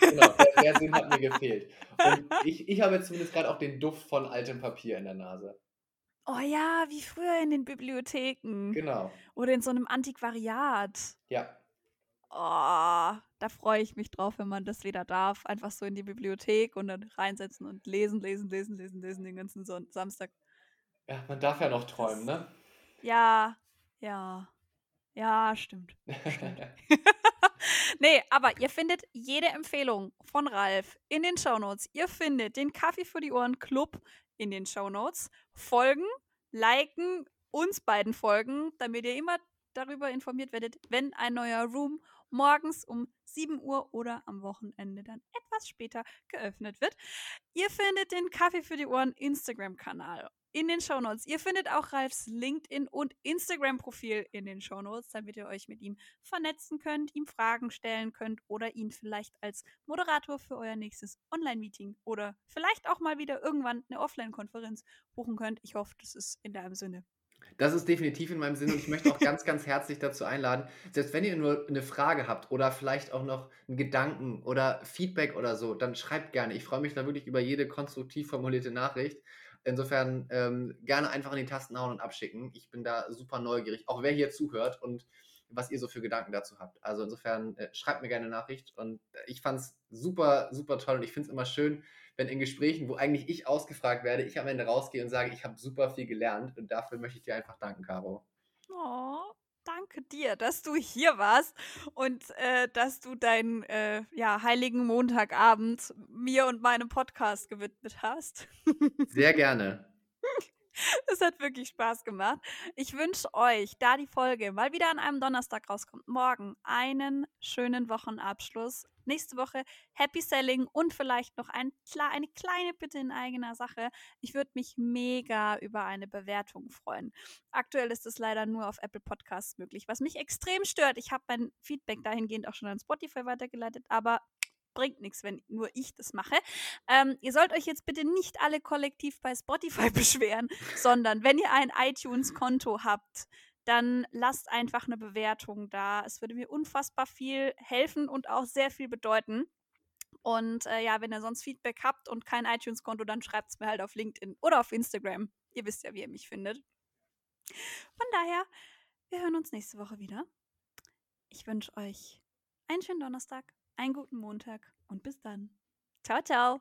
genau, der, der Sinn hat mir gefehlt. Und ich, ich habe jetzt zumindest gerade auch den Duft von altem Papier in der Nase. Oh ja, wie früher in den Bibliotheken. Genau. Oder in so einem Antiquariat. Ja. Oh, da freue ich mich drauf, wenn man das wieder darf. Einfach so in die Bibliothek und dann reinsetzen und lesen, lesen, lesen, lesen, lesen den ganzen Son Samstag. Ja, man darf ja noch träumen, das, ne? Ja, ja. Ja, stimmt. stimmt. nee, aber ihr findet jede Empfehlung von Ralf in den Shownotes. Ihr findet den Kaffee für die Ohren Club in den Shownotes. Folgen, liken, uns beiden folgen, damit ihr immer darüber informiert werdet, wenn ein neuer Room morgens um 7 Uhr oder am Wochenende dann etwas später geöffnet wird. Ihr findet den Kaffee für die Ohren Instagram-Kanal in den Shownotes. Ihr findet auch Ralfs LinkedIn und Instagram-Profil in den Shownotes, damit ihr euch mit ihm vernetzen könnt, ihm Fragen stellen könnt oder ihn vielleicht als Moderator für euer nächstes Online-Meeting oder vielleicht auch mal wieder irgendwann eine Offline-Konferenz buchen könnt. Ich hoffe, das ist in deinem Sinne. Das ist definitiv in meinem Sinn und ich möchte auch ganz, ganz herzlich dazu einladen, selbst wenn ihr nur eine Frage habt oder vielleicht auch noch einen Gedanken oder Feedback oder so, dann schreibt gerne. Ich freue mich da wirklich über jede konstruktiv formulierte Nachricht. Insofern ähm, gerne einfach in die Tasten hauen und abschicken. Ich bin da super neugierig, auch wer hier zuhört und was ihr so für Gedanken dazu habt. Also insofern äh, schreibt mir gerne eine Nachricht und ich fand es super, super toll und ich finde es immer schön, wenn in Gesprächen, wo eigentlich ich ausgefragt werde, ich am Ende rausgehe und sage, ich habe super viel gelernt und dafür möchte ich dir einfach danken, Caro. Oh, danke dir, dass du hier warst und äh, dass du deinen äh, ja, heiligen Montagabend mir und meinem Podcast gewidmet hast. Sehr gerne. Es hat wirklich Spaß gemacht. Ich wünsche euch, da die Folge mal wieder an einem Donnerstag rauskommt, morgen einen schönen Wochenabschluss nächste Woche Happy Selling und vielleicht noch ein, eine kleine Bitte in eigener Sache. Ich würde mich mega über eine Bewertung freuen. Aktuell ist es leider nur auf Apple Podcasts möglich, was mich extrem stört. Ich habe mein Feedback dahingehend auch schon an Spotify weitergeleitet, aber bringt nichts, wenn nur ich das mache. Ähm, ihr sollt euch jetzt bitte nicht alle kollektiv bei Spotify beschweren, sondern wenn ihr ein iTunes-Konto habt, dann lasst einfach eine Bewertung da. Es würde mir unfassbar viel helfen und auch sehr viel bedeuten. Und äh, ja, wenn ihr sonst Feedback habt und kein iTunes-Konto, dann schreibt es mir halt auf LinkedIn oder auf Instagram. Ihr wisst ja, wie ihr mich findet. Von daher, wir hören uns nächste Woche wieder. Ich wünsche euch einen schönen Donnerstag, einen guten Montag und bis dann. Ciao, ciao.